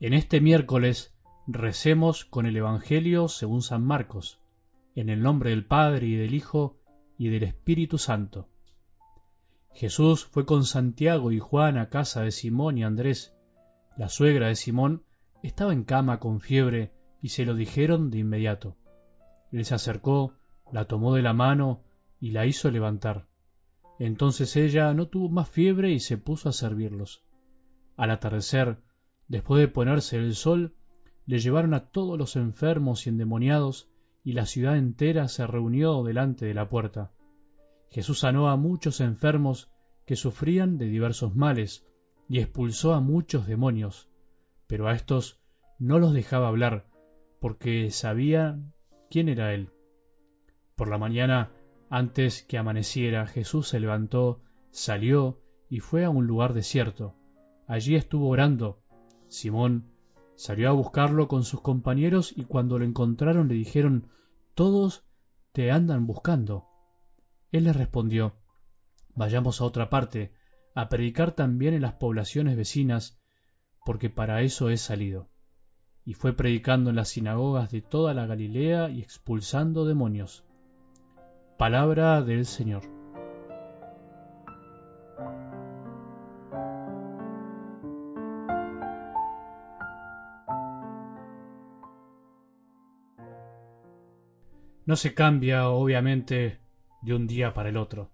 En este miércoles recemos con el Evangelio según San Marcos, en el nombre del Padre y del Hijo y del Espíritu Santo. Jesús fue con Santiago y Juan a casa de Simón y Andrés. La suegra de Simón estaba en cama con fiebre y se lo dijeron de inmediato. Él se acercó, la tomó de la mano y la hizo levantar. Entonces ella no tuvo más fiebre y se puso a servirlos. Al atardecer, después de ponerse el sol, le llevaron a todos los enfermos y endemoniados, y la ciudad entera se reunió delante de la puerta. Jesús sanó a muchos enfermos que sufrían de diversos males, y expulsó a muchos demonios, pero a estos no los dejaba hablar, porque sabía quién era él. Por la mañana antes que amaneciera, Jesús se levantó, salió y fue a un lugar desierto. Allí estuvo orando. Simón salió a buscarlo con sus compañeros y cuando lo encontraron le dijeron, Todos te andan buscando. Él les respondió, Vayamos a otra parte, a predicar también en las poblaciones vecinas, porque para eso he salido. Y fue predicando en las sinagogas de toda la Galilea y expulsando demonios. Palabra del Señor. No se cambia, obviamente, de un día para el otro.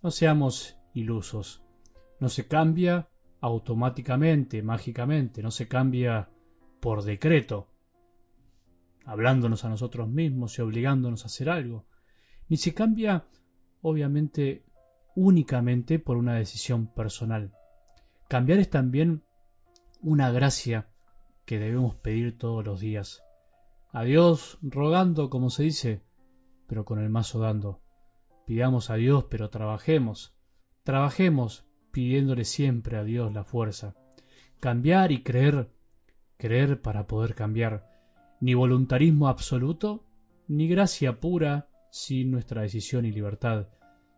No seamos ilusos. No se cambia automáticamente, mágicamente, no se cambia por decreto, hablándonos a nosotros mismos y obligándonos a hacer algo ni se cambia, obviamente, únicamente por una decisión personal. Cambiar es también una gracia que debemos pedir todos los días. A Dios rogando, como se dice, pero con el mazo dando. Pidamos a Dios, pero trabajemos. Trabajemos pidiéndole siempre a Dios la fuerza. Cambiar y creer, creer para poder cambiar. Ni voluntarismo absoluto, ni gracia pura, sin nuestra decisión y libertad,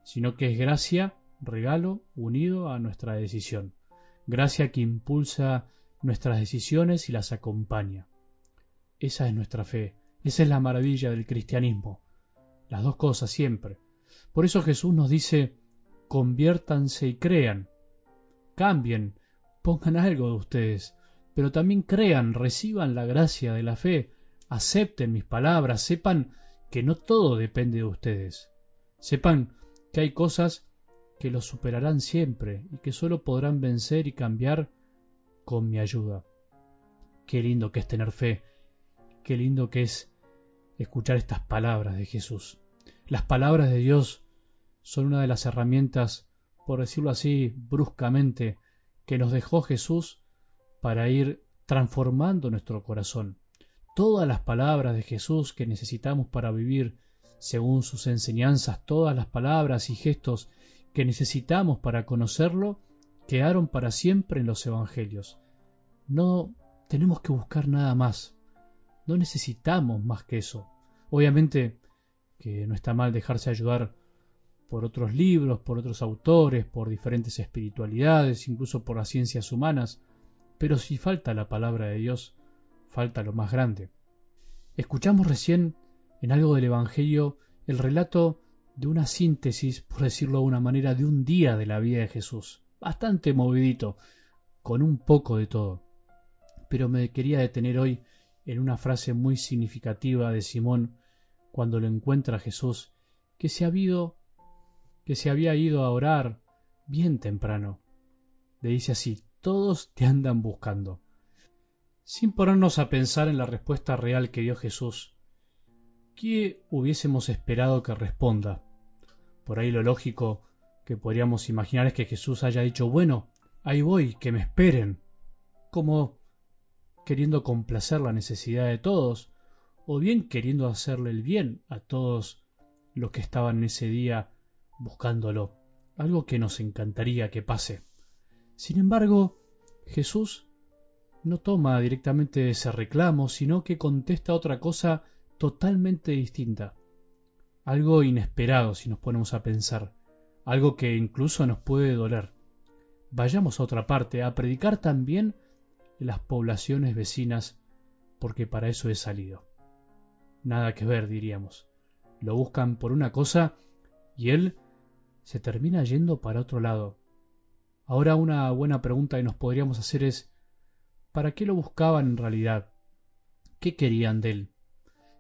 sino que es gracia, regalo, unido a nuestra decisión. Gracia que impulsa nuestras decisiones y las acompaña. Esa es nuestra fe, esa es la maravilla del cristianismo. Las dos cosas siempre. Por eso Jesús nos dice, conviértanse y crean. Cambien, pongan algo de ustedes, pero también crean, reciban la gracia de la fe, acepten mis palabras, sepan que no todo depende de ustedes. Sepan que hay cosas que los superarán siempre y que solo podrán vencer y cambiar con mi ayuda. Qué lindo que es tener fe, qué lindo que es escuchar estas palabras de Jesús. Las palabras de Dios son una de las herramientas, por decirlo así bruscamente, que nos dejó Jesús para ir transformando nuestro corazón todas las palabras de Jesús que necesitamos para vivir según sus enseñanzas, todas las palabras y gestos que necesitamos para conocerlo, quedaron para siempre en los Evangelios. No tenemos que buscar nada más, no necesitamos más que eso. Obviamente que no está mal dejarse ayudar por otros libros, por otros autores, por diferentes espiritualidades, incluso por las ciencias humanas, pero si falta la palabra de Dios, falta lo más grande. Escuchamos recién en algo del Evangelio el relato de una síntesis, por decirlo de una manera, de un día de la vida de Jesús, bastante movidito, con un poco de todo. Pero me quería detener hoy en una frase muy significativa de Simón cuando lo encuentra Jesús, que se, que se había ido a orar bien temprano. Le dice así, todos te andan buscando sin ponernos a pensar en la respuesta real que dio Jesús. ¿Qué hubiésemos esperado que responda? Por ahí lo lógico que podríamos imaginar es que Jesús haya dicho, bueno, ahí voy, que me esperen, como queriendo complacer la necesidad de todos, o bien queriendo hacerle el bien a todos los que estaban ese día buscándolo, algo que nos encantaría que pase. Sin embargo, Jesús no toma directamente ese reclamo, sino que contesta otra cosa totalmente distinta. Algo inesperado si nos ponemos a pensar, algo que incluso nos puede doler. Vayamos a otra parte, a predicar también las poblaciones vecinas porque para eso he salido. Nada que ver, diríamos. Lo buscan por una cosa y él se termina yendo para otro lado. Ahora una buena pregunta que nos podríamos hacer es ¿para qué lo buscaban en realidad? ¿Qué querían de él?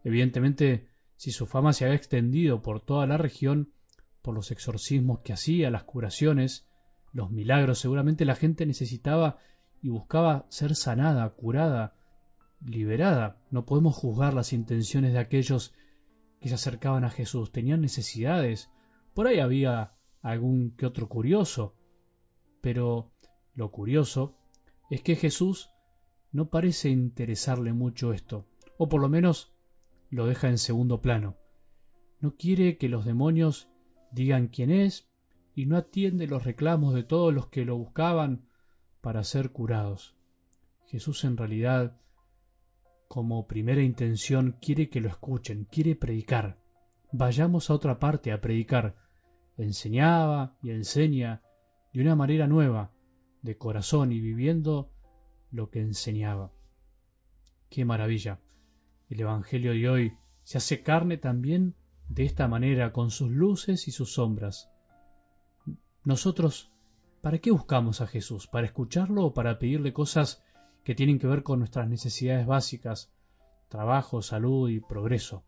Evidentemente, si su fama se había extendido por toda la región, por los exorcismos que hacía, las curaciones, los milagros, seguramente la gente necesitaba y buscaba ser sanada, curada, liberada. No podemos juzgar las intenciones de aquellos que se acercaban a Jesús. Tenían necesidades. Por ahí había algún que otro curioso. Pero lo curioso es que Jesús no parece interesarle mucho esto, o por lo menos lo deja en segundo plano. No quiere que los demonios digan quién es y no atiende los reclamos de todos los que lo buscaban para ser curados. Jesús en realidad, como primera intención, quiere que lo escuchen, quiere predicar. Vayamos a otra parte a predicar. Enseñaba y enseña de una manera nueva, de corazón y viviendo lo que enseñaba. ¡Qué maravilla! El Evangelio de hoy se hace carne también de esta manera, con sus luces y sus sombras. Nosotros, ¿para qué buscamos a Jesús? ¿Para escucharlo o para pedirle cosas que tienen que ver con nuestras necesidades básicas, trabajo, salud y progreso?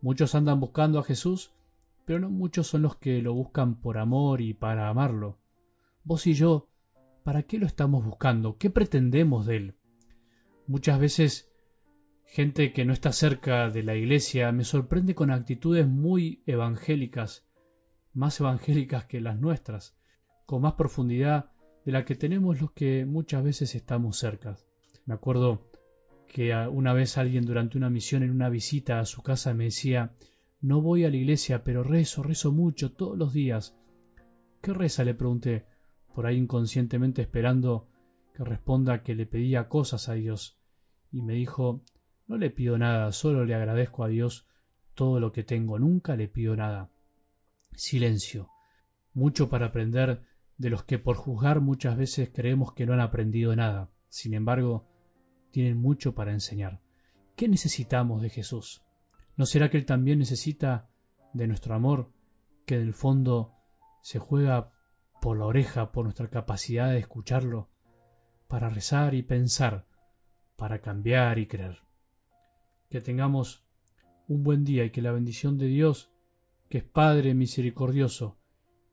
Muchos andan buscando a Jesús, pero no muchos son los que lo buscan por amor y para amarlo. Vos y yo, ¿para qué lo estamos buscando? ¿Qué pretendemos de él? Muchas veces gente que no está cerca de la iglesia me sorprende con actitudes muy evangélicas, más evangélicas que las nuestras, con más profundidad de la que tenemos los que muchas veces estamos cerca. Me acuerdo que una vez alguien durante una misión en una visita a su casa me decía no voy a la iglesia, pero rezo, rezo mucho, todos los días. ¿Qué reza? le pregunté, por ahí inconscientemente esperando que responda que le pedía cosas a Dios. Y me dijo no le pido nada, solo le agradezco a Dios todo lo que tengo, nunca le pido nada. Silencio. Mucho para aprender de los que por juzgar muchas veces creemos que no han aprendido nada. Sin embargo, tienen mucho para enseñar. ¿Qué necesitamos de Jesús? ¿No será que Él también necesita de nuestro amor, que en el fondo se juega por la oreja, por nuestra capacidad de escucharlo, para rezar y pensar, para cambiar y creer? que tengamos un buen día y que la bendición de Dios, que es Padre misericordioso,